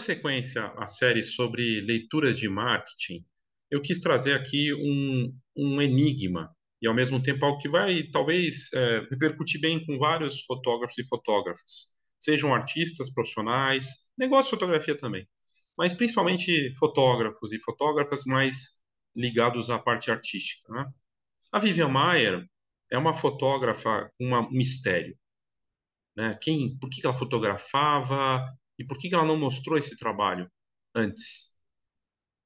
Dando sequência à série sobre leituras de marketing, eu quis trazer aqui um, um enigma e, ao mesmo tempo, algo que vai, talvez, é, repercutir bem com vários fotógrafos e fotógrafas, sejam artistas profissionais, negócio de fotografia também, mas principalmente fotógrafos e fotógrafas mais ligados à parte artística. Né? A Vivian Maier é uma fotógrafa com um mistério. Né? Quem, por que ela fotografava e por que ela não mostrou esse trabalho antes?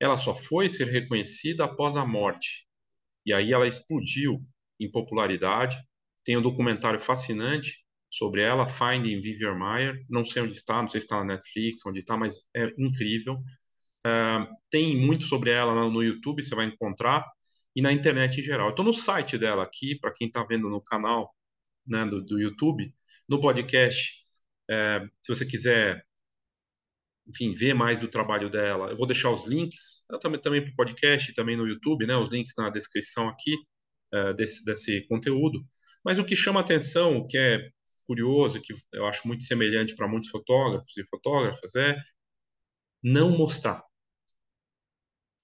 Ela só foi ser reconhecida após a morte. E aí ela explodiu em popularidade. Tem um documentário fascinante sobre ela, Finding Vivian Maier. Não sei onde está, não sei se está na Netflix, onde está, mas é incrível. Uh, tem muito sobre ela no YouTube, você vai encontrar, e na internet em geral. Estou no site dela aqui, para quem está vendo no canal né, do, do, YouTube, no podcast. É, se você quiser enfim, ver mais do trabalho dela. Eu vou deixar os links também, também para o podcast, também no YouTube, né, os links na descrição aqui uh, desse, desse conteúdo. Mas o que chama atenção, o que é curioso, que eu acho muito semelhante para muitos fotógrafos e fotógrafas, é não mostrar.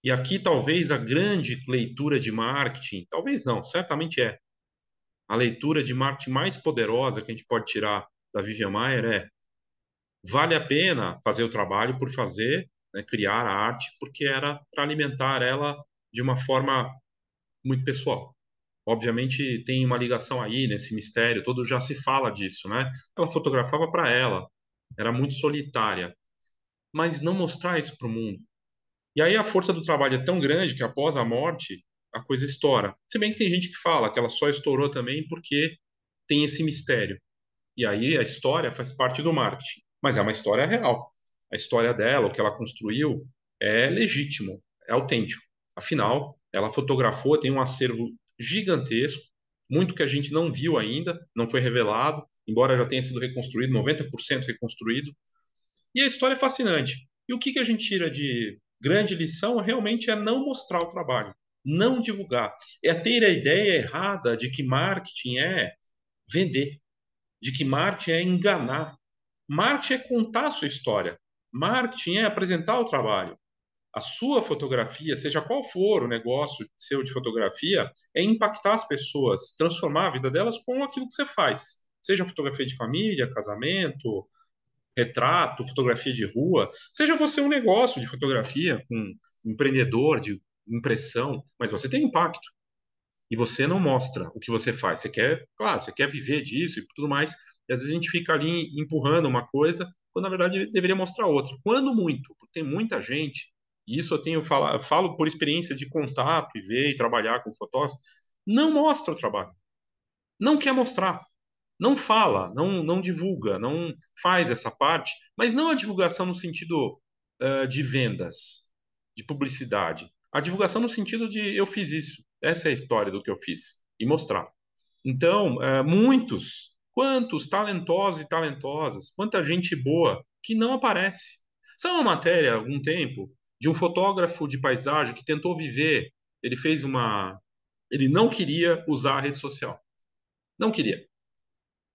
E aqui talvez a grande leitura de marketing, talvez não, certamente é. A leitura de marketing mais poderosa que a gente pode tirar da Vivian Maier é vale a pena fazer o trabalho por fazer, né, criar a arte, porque era para alimentar ela de uma forma muito pessoal. Obviamente tem uma ligação aí nesse mistério todo, já se fala disso, né? Ela fotografava para ela, era muito solitária, mas não mostrar isso para o mundo. E aí a força do trabalho é tão grande que após a morte a coisa estoura. Se bem que tem gente que fala que ela só estourou também porque tem esse mistério. E aí a história faz parte do marketing mas é uma história real. A história dela, o que ela construiu, é legítimo, é autêntico. Afinal, ela fotografou, tem um acervo gigantesco, muito que a gente não viu ainda, não foi revelado, embora já tenha sido reconstruído, 90% reconstruído. E a história é fascinante. E o que, a gente tira de grande lição realmente é não mostrar o trabalho, não divulgar. É ter a ideia errada de que marketing é vender, de que marketing é enganar, Marketing é contar a sua história. Marketing é apresentar o trabalho. A sua fotografia, seja qual for o negócio seu de fotografia, é impactar as pessoas, transformar a vida delas com aquilo que você faz. Seja fotografia de família, casamento, retrato, fotografia de rua, seja você um negócio de fotografia, um empreendedor de impressão, mas você tem impacto. E você não mostra o que você faz. Você quer, claro, você quer viver disso e tudo mais, e às vezes a gente fica ali empurrando uma coisa, quando na verdade deveria mostrar outra. Quando muito, porque tem muita gente, e isso eu tenho falo, falo por experiência de contato e ver e trabalhar com fotógrafos, não mostra o trabalho. Não quer mostrar. Não fala, não, não divulga, não faz essa parte, mas não a divulgação no sentido uh, de vendas, de publicidade. A divulgação no sentido de eu fiz isso, essa é a história do que eu fiz, e mostrar. Então, uh, muitos Quantos talentosos e talentosas, quanta gente boa que não aparece. São uma matéria, há algum tempo, de um fotógrafo de paisagem que tentou viver. Ele fez uma. Ele não queria usar a rede social. Não queria.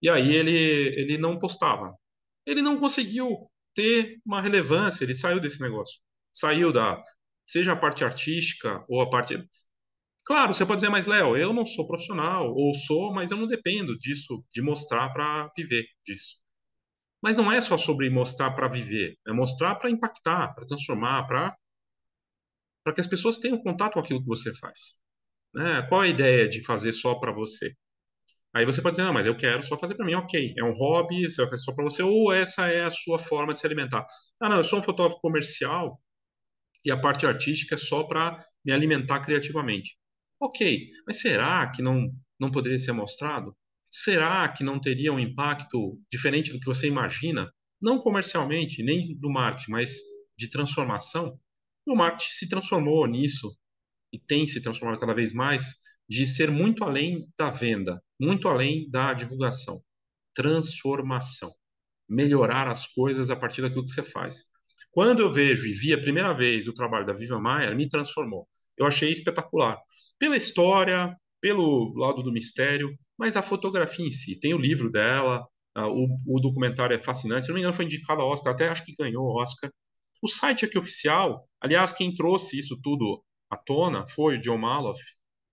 E aí ele, ele não postava. Ele não conseguiu ter uma relevância, ele saiu desse negócio. Saiu da. Seja a parte artística ou a parte. Claro, você pode dizer, mas Léo, eu não sou profissional, ou sou, mas eu não dependo disso, de mostrar para viver disso. Mas não é só sobre mostrar para viver, é mostrar para impactar, para transformar, para para que as pessoas tenham contato com aquilo que você faz. Né? Qual a ideia de fazer só para você? Aí você pode dizer, não, mas eu quero só fazer para mim, ok. É um hobby, você vai fazer só para você, ou essa é a sua forma de se alimentar. Ah, não, eu sou um fotógrafo comercial e a parte artística é só para me alimentar criativamente. Ok, mas será que não, não poderia ser mostrado? Será que não teria um impacto diferente do que você imagina? Não comercialmente, nem do marketing, mas de transformação? O marketing se transformou nisso e tem se transformado cada vez mais de ser muito além da venda, muito além da divulgação. Transformação. Melhorar as coisas a partir daquilo que você faz. Quando eu vejo e vi a primeira vez o trabalho da Viva Maier, me transformou. Eu achei espetacular pela história, pelo lado do mistério, mas a fotografia em si. Tem o livro dela, o, o, documentário é fascinante. Se não me engano, foi indicado ao Oscar, até acho que ganhou o Oscar. O site aqui oficial, aliás, quem trouxe isso tudo à tona foi o John Maloff,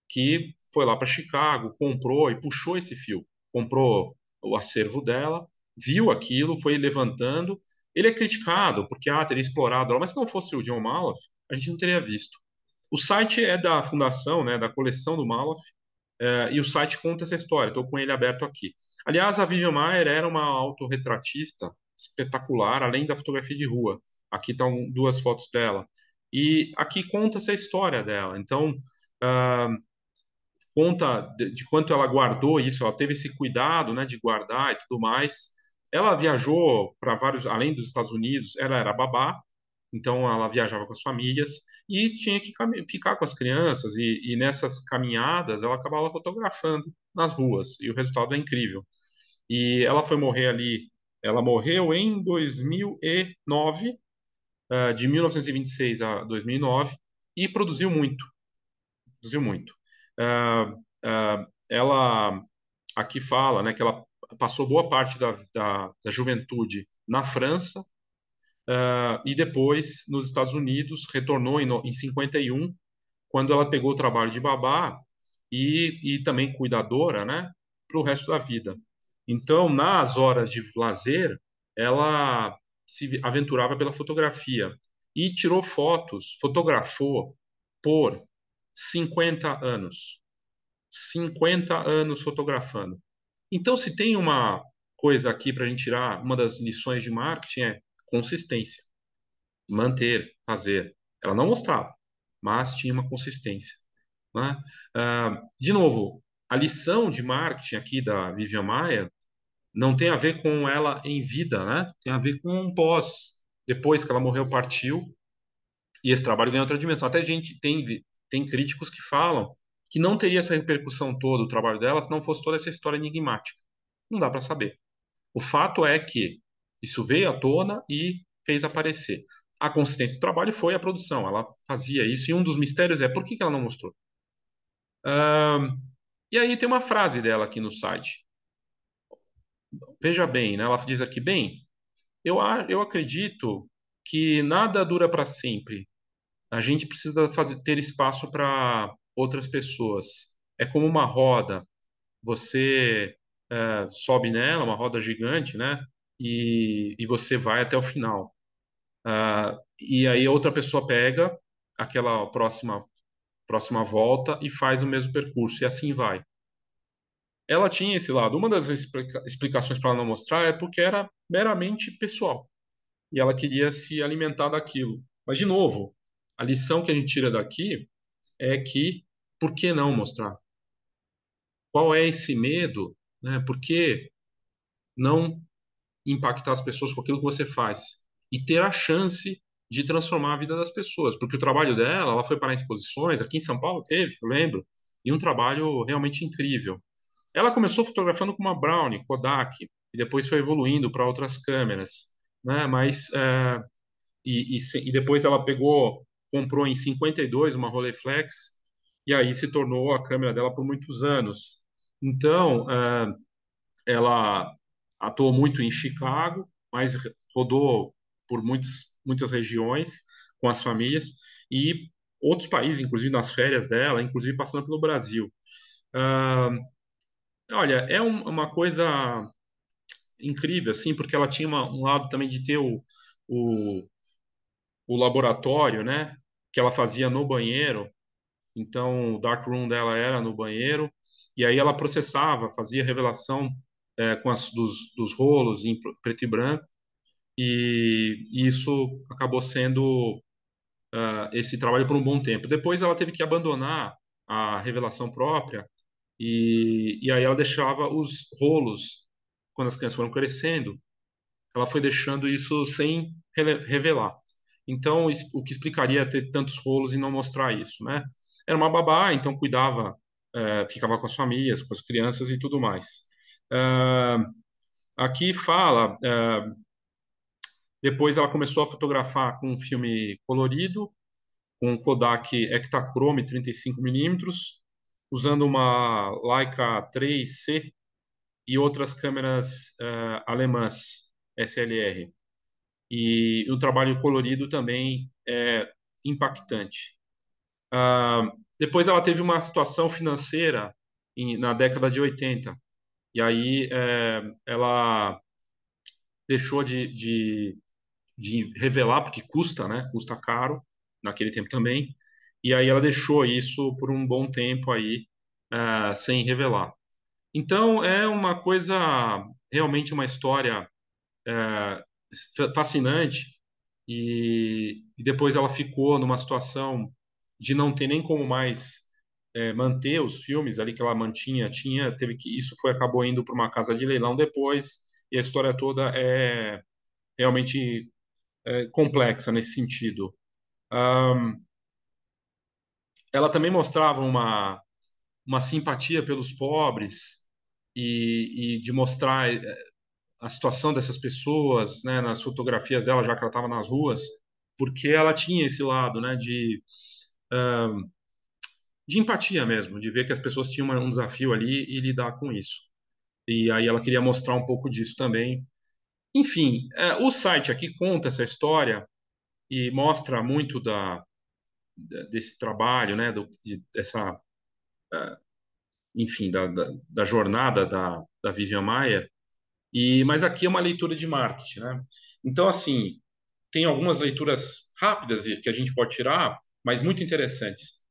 que foi lá para Chicago, comprou e puxou esse fio. Comprou o acervo dela, viu aquilo, foi levantando. Ele é criticado porque ah, teria explorado, mas se não fosse o John Maloff, a gente não teria visto. O site é da fundação, né, da coleção do Maloff, é, e o site conta essa história. Estou com ele aberto aqui. Aliás, a Vivian Maier era uma autorretratista espetacular, além da fotografia de rua. Aqui estão duas fotos dela. E aqui conta essa história dela. Então, uh, conta de, de, quanto ela guardou isso, ela teve esse cuidado né, de guardar e tudo mais. Ela viajou para vários, além dos Estados Unidos, ela era babá, então ela viajava com as famílias e tinha que ficar com as crianças e, e, nessas caminhadas ela acabava fotografando nas ruas e o resultado é incrível. E ela foi morrer ali, ela morreu em 2009, uh, de 1926 a 2009 e produziu muito, produziu muito. Uh, uh, ela aqui fala, né, que ela passou boa parte da, da, da juventude na França Uh, e depois, nos Estados Unidos, retornou em, em 51, quando ela pegou o trabalho de babá e, e também cuidadora, né, para o resto da vida. Então, nas horas de lazer, ela se aventurava pela fotografia e tirou fotos, fotografou por 50 anos. 50 anos fotografando. Então, se tem uma coisa aqui para a gente tirar, uma das lições de marketing é consistência. Manter, fazer. Ela não mostrava, mas tinha uma consistência. Né? Uh, de novo, a lição de marketing aqui da Vivian Maia não tem a ver com ela em vida, né? tem a ver com um pós. Depois que ela morreu, partiu, e esse trabalho ganha outra dimensão. Até gente tem, tem críticos que falam que não teria essa repercussão toda o trabalho dela se não fosse toda essa história enigmática. Não dá para saber. O fato é que isso veio à tona e fez aparecer. A consistência do trabalho foi a produção, ela fazia isso, e um dos mistérios é por que, ela não mostrou? E aí tem uma frase dela aqui no site. Veja bem, né? ela diz aqui, bem, eu, eu acredito que nada dura para sempre. A gente precisa fazer, ter espaço para outras pessoas. É como uma roda. Você é, sobe nela, uma roda gigante, né? E, e você vai até o final. Uh, e aí outra pessoa pega aquela próxima próxima volta e faz o mesmo percurso e assim vai. Ela tinha esse lado. Uma das explica explicações para ela não mostrar é porque era meramente pessoal e ela queria se alimentar daquilo. Mas de novo, a lição que a gente tira daqui é que por que não mostrar? Qual é esse medo? Né? Por que não impactar as pessoas com aquilo que você faz e ter a chance de transformar a vida das pessoas, porque o trabalho dela, ela foi para exposições, aqui em São Paulo teve, eu lembro, e um trabalho realmente incrível. Ela começou fotografando com uma Brownie, Kodak, e depois foi evoluindo para outras câmeras, né? Mas é, e, e, e, depois ela pegou, comprou em 52 uma Rolleiflex e aí se tornou a câmera dela por muitos anos. Então, é, ela atuou muito em Chicago, mas rodou por muitos, muitas regiões com as famílias e outros países, inclusive nas férias dela, inclusive passando pelo Brasil. Uh, olha, é um, uma coisa incrível, assim, porque ela tinha uma, um lado também de ter o, o, o laboratório, né, que ela fazia no banheiro. Então, o dark room dela era no banheiro, e aí ela processava, fazia revelação é, com as dos, dos rolos em preto e branco e, isso acabou sendo uh, esse trabalho por um bom tempo. Depois ela teve que abandonar a revelação própria e, e aí ela deixava os rolos quando as crianças foram crescendo, ela foi deixando isso sem revelar. Então, o que explicaria ter tantos rolos e não mostrar isso, né? Era uma babá, então cuidava, é, ficava com as famílias, com as crianças e tudo mais. Uh, aqui fala, uh, depois ela começou a fotografar com um filme colorido, com Kodak Ektachrome 35mm, usando uma Leica 3C e outras câmeras uh, alemãs SLR. e o trabalho colorido também é impactante. Uh, depois ela teve uma situação financeira em, na década de 80, e aí é, ela deixou de, de, de, revelar, porque custa, né? Custa caro, naquele tempo também, e aí ela deixou isso por um bom tempo aí, uh, sem revelar. Então, é uma coisa, realmente uma história uh, fascinante, e, e depois ela ficou numa situação de não ter nem como mais é, manter os filmes ali que ela mantinha, tinha, teve que isso foi acabou indo para uma casa de leilão depois e a história toda é realmente é, complexa nesse sentido. Um, ela também mostrava uma uma simpatia pelos pobres e, e de mostrar é, a situação dessas pessoas, né, nas fotografias dela, já que ela estava nas ruas, porque ela tinha esse lado, né, de um, de empatia mesmo, de ver que as pessoas tinham um desafio ali e lidar com isso. E aí ela queria mostrar um pouco disso também. Enfim, é, o site aqui conta essa história e mostra muito da, desse trabalho, né, do, de, dessa, é, enfim, da, da, da, jornada da, da Vivian Maier. E, mas aqui é uma leitura de marketing, né? Então, assim, tem algumas leituras rápidas que a gente pode tirar, mas muito interessantes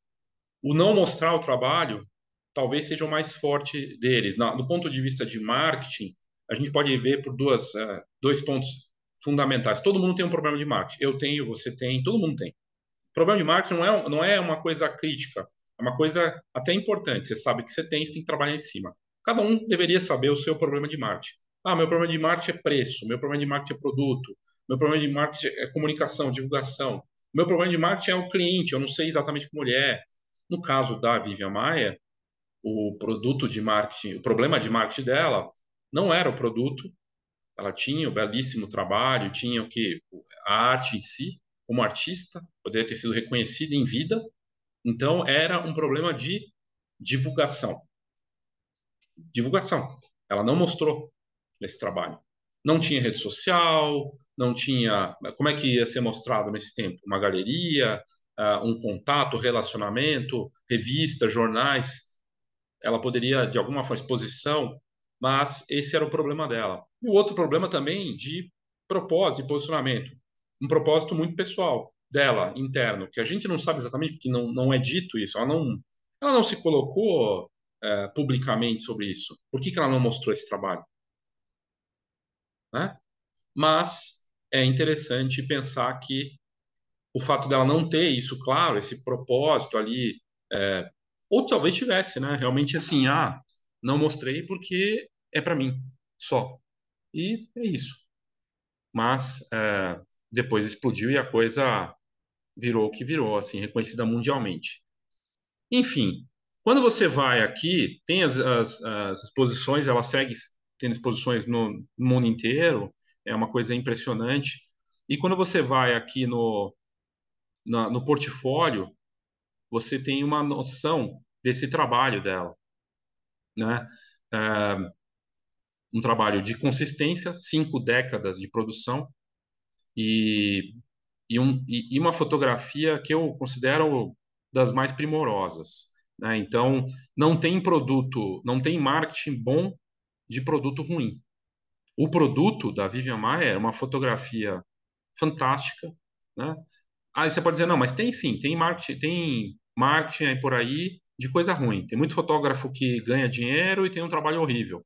o não mostrar o trabalho talvez seja o mais forte deles. Na, do ponto de vista de marketing, a gente pode ver por duas, uh, dois pontos fundamentais. Todo mundo tem um problema de marketing. Eu tenho, você tem, todo mundo tem. O problema de marketing não é, não é uma coisa crítica, é uma coisa até importante. Você sabe que você tem, você tem que trabalhar em cima. Cada um deveria saber o seu problema de marketing. Ah, meu problema de marketing é preço, meu problema de marketing é produto, meu problema de marketing é comunicação, divulgação. Meu problema de marketing é o cliente, eu não sei exatamente como ele é, no caso da Vivian Maia, o produto de marketing, o problema de marketing dela não era o produto, ela tinha o belíssimo trabalho, tinha o que a arte em si, como artista, poderia ter sido reconhecida em vida. Então era um problema de divulgação. Divulgação. Ela não mostrou nesse trabalho. Não tinha rede social, não tinha. Como é que ia ser mostrado nesse tempo? Uma galeria, uh, um contato, relacionamento, revista, jornais. Ela poderia, de alguma forma, exposição, mas esse era o problema dela. E o outro problema também de propósito, de posicionamento. Um propósito muito pessoal dela, interno, que a gente não sabe exatamente, porque não, não é dito isso. Ela não, ela não se colocou é, publicamente sobre isso. Por que, que ela não mostrou esse trabalho? Né? Mas é interessante pensar que o fato dela não ter isso claro, esse propósito ali, é, ou talvez tivesse, né? Realmente assim, ah, não mostrei porque é para mim só. E é isso. Mas é, depois explodiu e a coisa virou o que virou, assim, reconhecida mundialmente. Enfim, quando você vai aqui, tem as, as, as exposições, ela segue tendo exposições no mundo inteiro, é uma coisa impressionante. E quando você vai aqui no, na, no portfólio, você tem uma noção desse trabalho dela, né? É, um trabalho de consistência, cinco décadas de produção e, e, um, e, e uma fotografia que eu considero das mais primorosas. Né? Então, não tem produto, não tem marketing bom de produto ruim. O produto da Vivian Maia é uma fotografia fantástica, né? Aí você pode dizer, não, mas tem sim, tem marketing, tem marketing aí por aí de coisa ruim. Tem muito fotógrafo que ganha dinheiro e tem um trabalho horrível.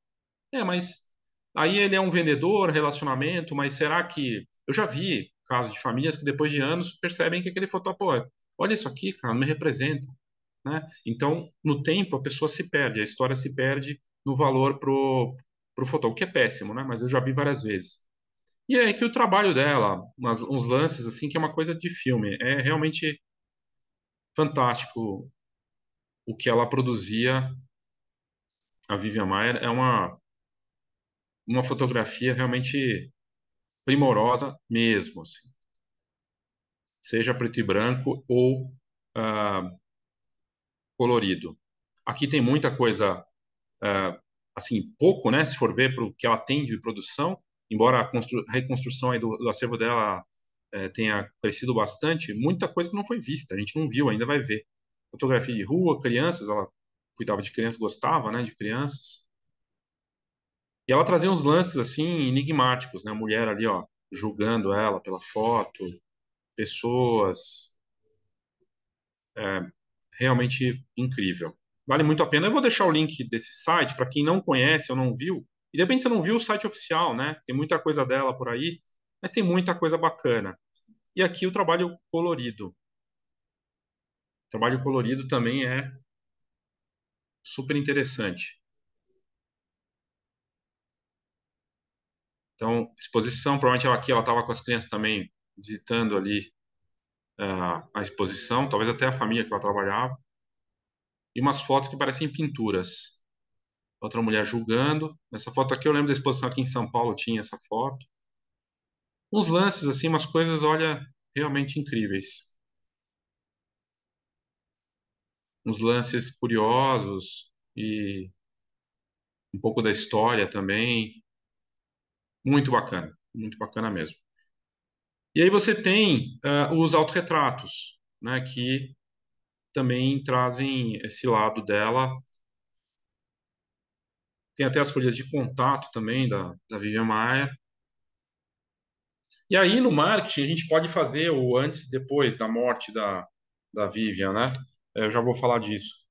É, mas aí ele é um vendedor, relacionamento, mas será que. Eu já vi casos de famílias que depois de anos percebem que aquele fotógrafo, olha isso aqui, cara, não me representa. Né? Então, no tempo, a pessoa se perde, a história se perde no valor pro, pro fotógrafo, que é péssimo, né? Mas eu já vi várias vezes. E é que o trabalho dela, umas, uns lances assim, que é uma coisa de filme. É realmente fantástico o que ela produzia. A Vivian Maier é uma uma fotografia realmente primorosa mesmo, assim. Seja preto e branco ou uh, colorido. Aqui tem muita coisa, uh, assim, pouco, né? Se for ver para o que ela tem de produção, embora a, reconstrução do, do acervo dela é, tenha crescido bastante, muita coisa que não foi vista, a gente não viu, ainda vai ver. Fotografia de rua, crianças, ela cuidava de crianças, gostava, né, de crianças. E ela trazia uns lances assim enigmáticos, né? A mulher ali, ó, julgando ela pela foto, pessoas, é, realmente incrível. Vale muito a pena. Eu vou deixar o link desse site para quem não conhece ou não viu. E de repente você não viu o site oficial, né? Tem muita coisa dela por aí, mas tem muita coisa bacana. E aqui o trabalho colorido. O trabalho colorido também é super interessante. Então, exposição, provavelmente ela aqui ela estava com as crianças também visitando ali uh, a exposição, talvez até a família que ela trabalhava. E umas fotos que parecem pinturas. Outra mulher julgando. Essa foto aqui eu lembro da exposição aqui em São Paulo tinha essa foto. Uns lances assim, umas coisas, olha, realmente incríveis. Uns lances curiosos e um pouco da história também. Muito bacana, muito bacana mesmo. E aí você tem uh, os autorretratos, né, que também trazem esse lado dela. Tem até as folhas de contato também da, da Vivian Maier. E aí no marketing a gente pode fazer o antes e depois da morte da, da Vivian, né? Eu já vou falar disso.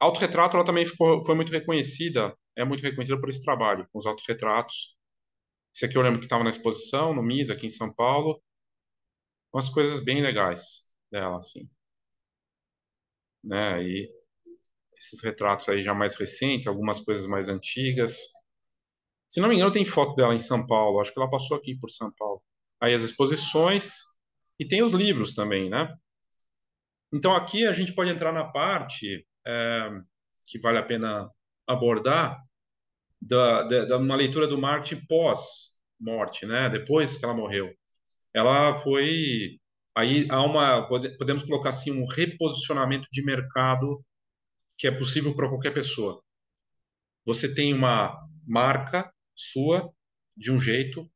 Autorretrato ela também ficou, foi muito reconhecida, é muito reconhecida por esse trabalho, com os autorretratos. Esse aqui eu lembro que estava na exposição, no MIS, aqui em São Paulo. Umas coisas bem legais dela, assim. Né? E esses retratos aí já mais recentes, algumas coisas mais antigas. Se não me engano, tem foto dela em São Paulo. Acho que ela passou aqui por São Paulo. Aí as exposições e tem os livros também, né? Então aqui a gente pode entrar na parte é, que vale a pena abordar, da, da, da uma leitura do marketing pós-morte, né? Depois que ela morreu. Ela foi aí há uma podemos colocar assim um reposicionamento de mercado que é possível para qualquer pessoa. Você tem uma marca sua de um jeito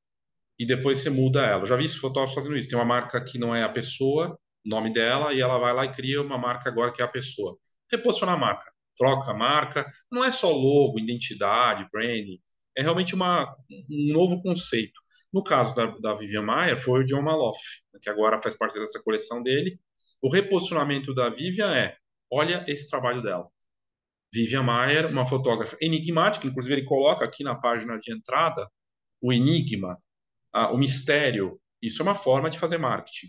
e depois você muda ela. Eu já vi isso fotógrafos fazendo isso. Tem uma marca que não é a pessoa, o nome dela, e ela vai lá e cria uma marca agora que é a pessoa. Reposicionar a marca troca a marca. Não é só logo, identidade, branding. É realmente uma, um novo conceito. No caso da, da Vivian Maier, foi o John Maloff, que agora faz parte dessa coleção dele. O reposicionamento da Vivian é: olha esse trabalho dela. Vivian Maier, uma fotógrafa enigmática, inclusive ele coloca aqui na página de entrada o enigma, o mistério. Isso é uma forma de fazer marketing.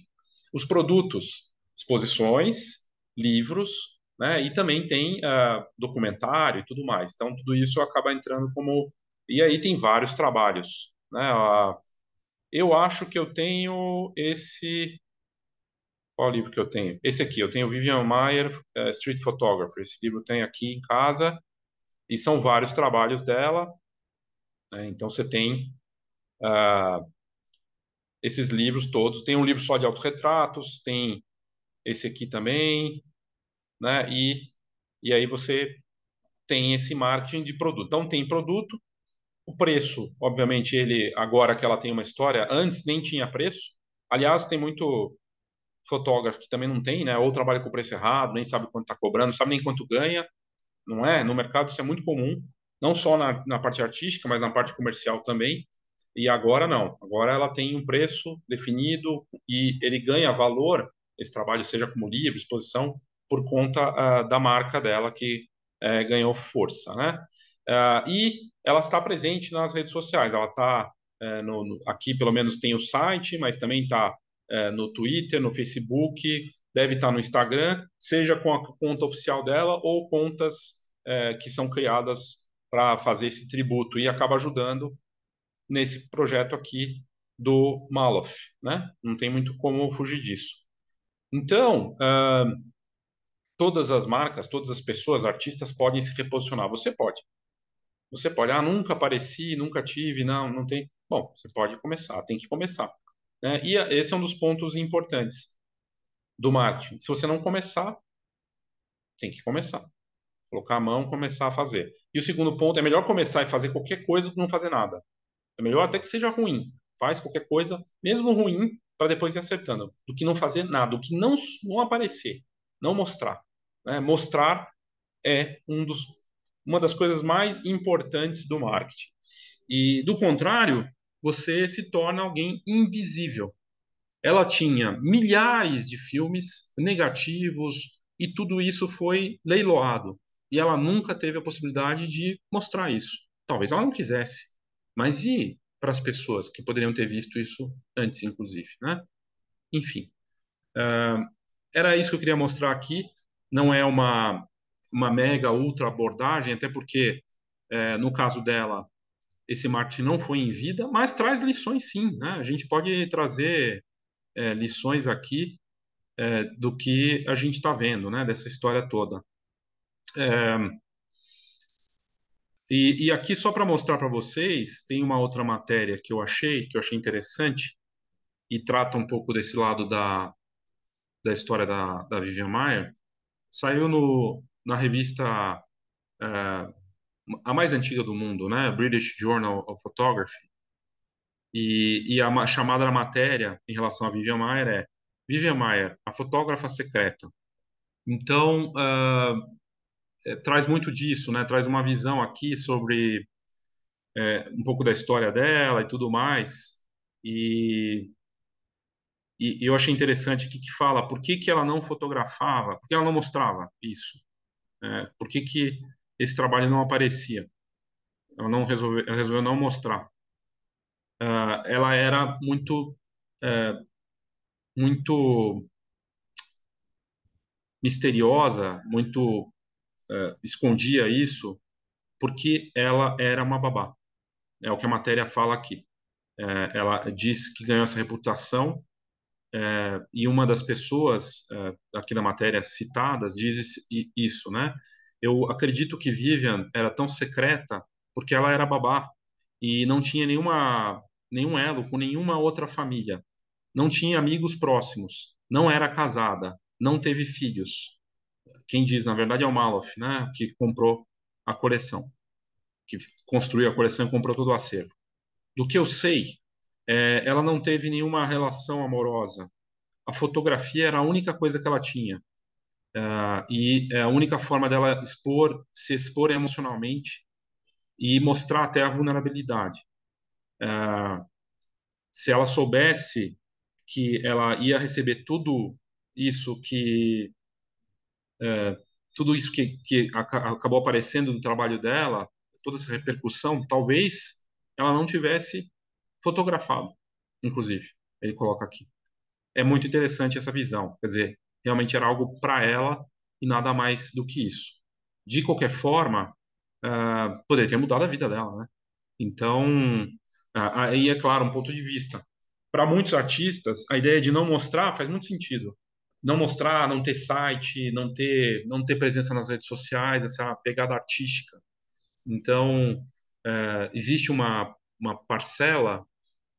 Os produtos, exposições, livros, né? E também tem uh, documentário e tudo mais. Então, tudo isso acaba entrando como. E aí tem vários trabalhos. Né? Uh, eu acho que eu tenho esse. Qual livro que eu tenho? Esse aqui, eu tenho Vivian Maier, uh, Street Photographer. Esse livro tem aqui em casa. E são vários trabalhos dela. Né? Então, você tem uh, esses livros todos. Tem um livro só de autorretratos, tem esse aqui também, né? E, e aí você tem esse marketing de produto. Então tem produto, o preço, obviamente, ele agora que ela tem uma história, antes nem tinha preço. Aliás, tem muito fotógrafo que também não tem, né? Ou trabalha com preço errado, nem sabe quanto está cobrando, não sabe nem quanto ganha, não é? No mercado isso é muito comum, não só na, na parte artística, mas na parte comercial também. E agora não. Agora ela tem um preço definido e ele ganha valor, esse trabalho, seja como livro, exposição, por conta uh, da marca dela que uh, ganhou força, né? Uh, e ela está presente nas redes sociais. Ela está no, aqui, pelo menos tem o site, mas também está no Twitter, no Facebook, deve estar no Instagram, seja com a conta oficial dela ou contas que são criadas para fazer esse tributo e acaba ajudando nesse projeto aqui do Maloff, né? Não tem muito como fugir disso. Então, uh, todas as marcas, todas as pessoas, artistas podem se reposicionar. Você pode. Você pode, ah, nunca apareci, nunca tive, não, não tem. Bom, você pode começar, tem que começar. Né? E esse é um dos pontos importantes do marketing. Se você não começar, tem que começar. Colocar a mão, começar a fazer. E o segundo ponto é melhor começar e fazer qualquer coisa do que não fazer nada. É melhor até que seja ruim. Faz qualquer coisa, mesmo ruim, para depois ir acertando, do que não fazer nada, do que não, não aparecer, não mostrar. Né? Mostrar é um dos, uma das coisas mais importantes do marketing. E, do contrário, você se torna alguém invisível. Ela tinha milhares de filmes negativos e tudo isso foi leiloado. E ela nunca teve a possibilidade de mostrar isso. Talvez ela não quisesse. Mas e para as pessoas que poderiam ter visto isso antes, inclusive, né? Enfim, uh, era isso que eu queria mostrar aqui. Não é uma uma mega ultra abordagem, até porque no caso dela esse marketing não foi em vida, mas traz lições sim, né? A gente pode trazer é, lições aqui é, do que a gente está vendo, né? Dessa história toda. É, e, e, aqui só para mostrar para vocês tem uma outra matéria que eu achei que eu achei interessante e trata um pouco desse lado da da história da, da Vivian Maier. Saiu no, na revista é, a mais antiga do mundo, né? British Journal of Photography. E, e a chamada da matéria em relação a Vivian Maier é Vivian Maier, a fotógrafa secreta. Então, uh, é, traz muito disso, né? Traz uma visão aqui sobre é, um pouco da história dela e tudo mais. E, e, eu achei interessante aqui que fala por que, que ela não fotografava, por que ela não mostrava isso. É, por que, que esse trabalho não aparecia? Ela não resolveu, ela resolveu não mostrar. Uh, ela era muito, uh, muito misteriosa, muito uh, escondia isso, porque ela era uma babá. É o que a matéria fala aqui. É, ela diz que ganhou essa reputação é, e uma das pessoas é, aqui da matéria citadas diz isso, né? Eu acredito que Vivian era tão secreta porque ela era babá e não tinha nenhuma nenhum elo com nenhuma outra família, não tinha amigos próximos, não era casada, não teve filhos. Quem diz, na verdade, é o Maloff, né? Que comprou a coleção, que construiu a coleção e comprou todo o acervo. Do que eu sei, é, ela não teve nenhuma relação amorosa. A fotografia era a única coisa que ela tinha. Uh, e é a única forma dela expor, se expor emocionalmente e mostrar até a vulnerabilidade. Uh, se ela soubesse que ela ia receber tudo isso que uh, tudo isso que, que acabou aparecendo no trabalho dela, toda essa repercussão, talvez ela não tivesse fotografado, inclusive, ele coloca aqui. É muito interessante essa visão, quer dizer, realmente era algo para ela e nada mais do que isso. De qualquer forma, uh, poderia ter mudado a vida dela, né? Então, uh, aí é claro, um ponto de vista. Para muitos artistas, a ideia de não mostrar faz muito sentido. Não mostrar, não ter site, não ter, não ter presença nas redes sociais, essa pegada artística. Então, uh, existe uma, uma parcela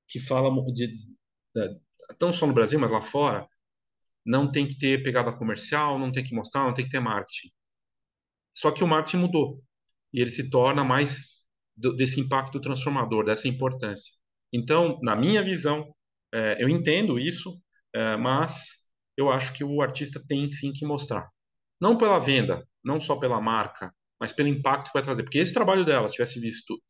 que fala de, de, de, não só no Brasil, mas lá fora, não tem que ter pegada comercial, não tem que mostrar, não tem que ter marketing. Só que o marketing mudou e ele se torna mais do, desse impacto transformador, dessa importância. Então, na minha visão, é, eu entendo isso, é, mas eu acho que o artista tem sim que mostrar. Não pela venda, não só pela marca, mas pelo impacto que vai trazer. Porque esse trabalho dela, tivesse visto,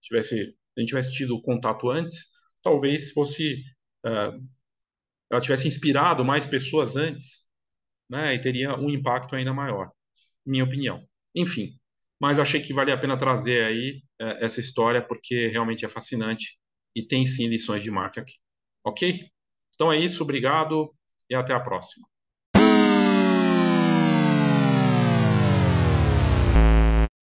tivesse, a gente tivesse tido contato antes, talvez fosse uh, ela tivesse inspirado mais pessoas antes, né, e teria um impacto ainda maior, minha opinião. Enfim, mas achei que valia a pena trazer aí uh, essa história porque realmente é fascinante e tem sim lições de marca aqui. Ok? Então é isso, obrigado e até a próxima.